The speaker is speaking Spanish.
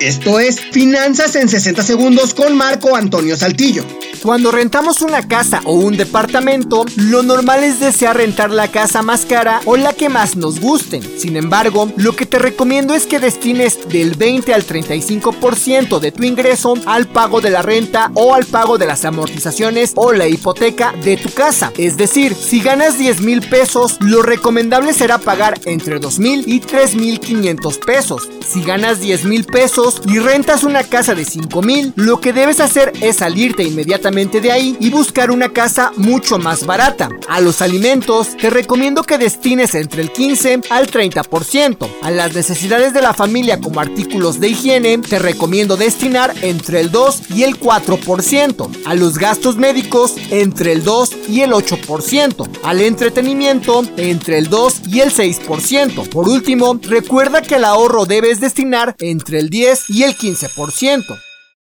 Esto es Finanzas en 60 segundos con Marco Antonio Saltillo. Cuando rentamos una casa o un departamento, lo normal es desear rentar la casa más cara o la que más nos guste. Sin embargo, lo que te recomiendo es que destines del 20 al 35% de tu ingreso al pago de la renta o al pago de las amortizaciones o la hipoteca de tu casa. Es decir, si ganas 10 mil pesos, lo recomendable será pagar entre 2 mil y 3 mil 500 pesos. Si ganas 10 mil pesos y rentas una casa de 5 mil, lo que debes hacer es salirte de ahí y buscar una casa mucho más barata. A los alimentos, te recomiendo que destines entre el 15 al 30%. A las necesidades de la familia como artículos de higiene, te recomiendo destinar entre el 2 y el 4%. A los gastos médicos, entre el 2 y el 8%. Al entretenimiento, entre el 2 y el 6%. Por último, recuerda que el ahorro debes destinar entre el 10 y el 15%.